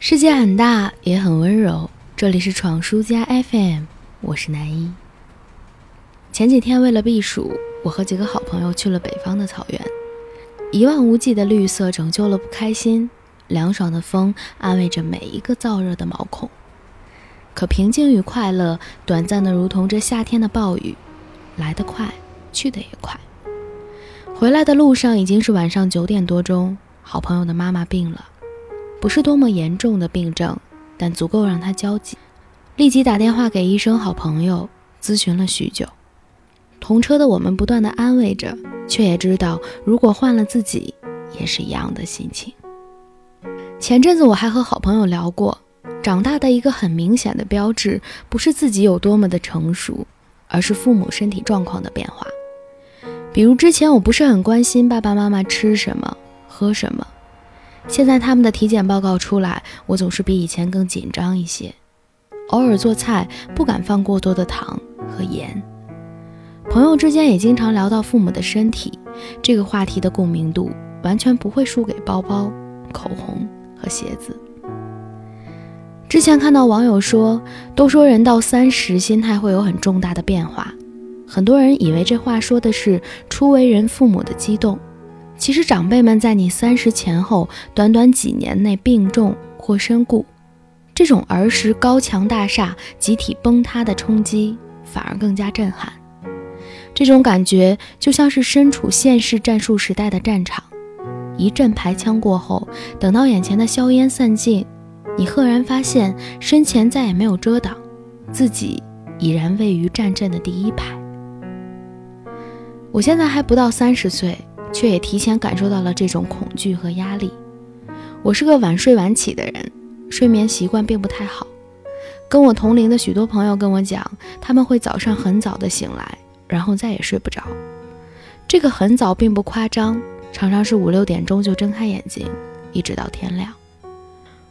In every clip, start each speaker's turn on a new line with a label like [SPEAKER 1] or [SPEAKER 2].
[SPEAKER 1] 世界很大，也很温柔。这里是闯书家 FM，我是南一。前几天为了避暑，我和几个好朋友去了北方的草原。一望无际的绿色拯救了不开心，凉爽的风安慰着每一个燥热的毛孔。可平静与快乐，短暂的如同这夏天的暴雨，来得快，去得也快。回来的路上已经是晚上九点多钟，好朋友的妈妈病了。不是多么严重的病症，但足够让他焦急，立即打电话给医生、好朋友咨询了许久。同车的我们不断的安慰着，却也知道如果换了自己，也是一样的心情。前阵子我还和好朋友聊过，长大的一个很明显的标志，不是自己有多么的成熟，而是父母身体状况的变化。比如之前我不是很关心爸爸妈妈吃什么、喝什么。现在他们的体检报告出来，我总是比以前更紧张一些。偶尔做菜不敢放过多的糖和盐。朋友之间也经常聊到父母的身体，这个话题的共鸣度完全不会输给包包、口红和鞋子。之前看到网友说，都说人到三十心态会有很重大的变化，很多人以为这话说的是初为人父母的激动。其实长辈们在你三十前后短短几年内病重或身故，这种儿时高墙大厦集体崩塌的冲击反而更加震撼。这种感觉就像是身处现世战术时代的战场，一阵排枪过后，等到眼前的硝烟散尽，你赫然发现身前再也没有遮挡，自己已然位于战阵的第一排。我现在还不到三十岁。却也提前感受到了这种恐惧和压力。我是个晚睡晚起的人，睡眠习惯并不太好。跟我同龄的许多朋友跟我讲，他们会早上很早的醒来，然后再也睡不着。这个很早并不夸张，常常是五六点钟就睁开眼睛，一直到天亮。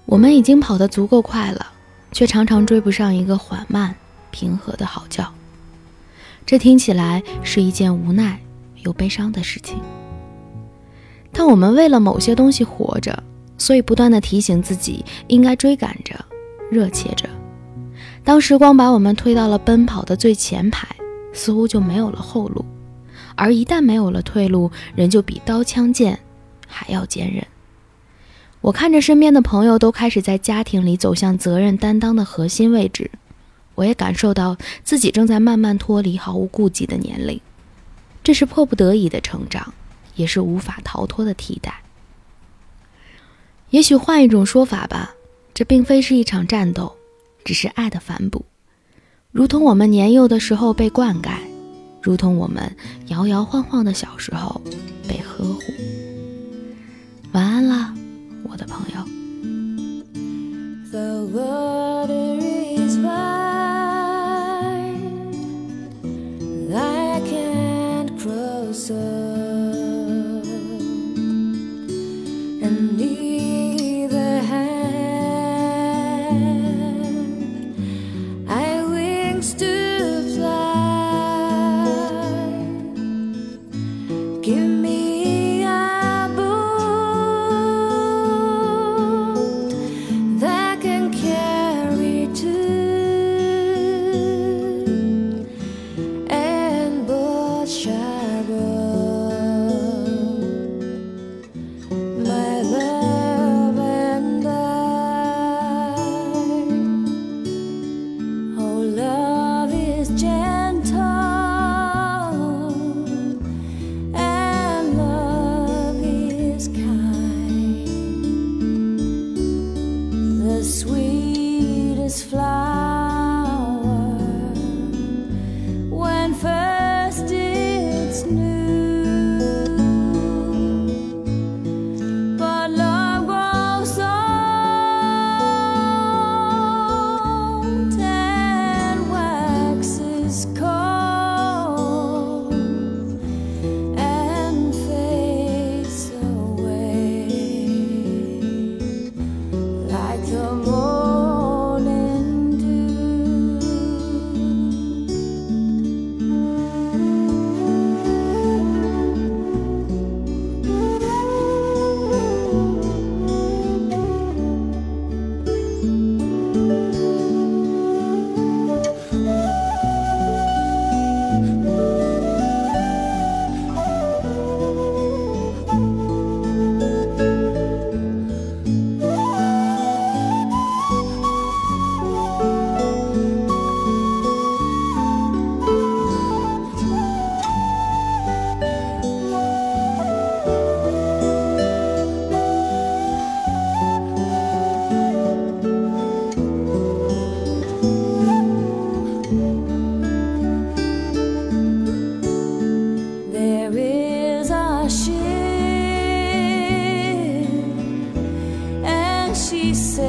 [SPEAKER 1] 我们已经跑得足够快了，却常常追不上一个缓慢平和的好觉。这听起来是一件无奈又悲伤的事情。但我们为了某些东西活着，所以不断的提醒自己应该追赶着，热切着。当时光把我们推到了奔跑的最前排，似乎就没有了后路。而一旦没有了退路，人就比刀枪剑还要坚韧。我看着身边的朋友都开始在家庭里走向责任担当的核心位置，我也感受到自己正在慢慢脱离毫无顾忌的年龄。这是迫不得已的成长。也是无法逃脱的替代。也许换一种说法吧，这并非是一场战斗，只是爱的反哺，如同我们年幼的时候被灌溉，如同我们摇摇晃晃的小时候被呵护。晚安啦，我的朋友。
[SPEAKER 2] sweet as flowers. dice.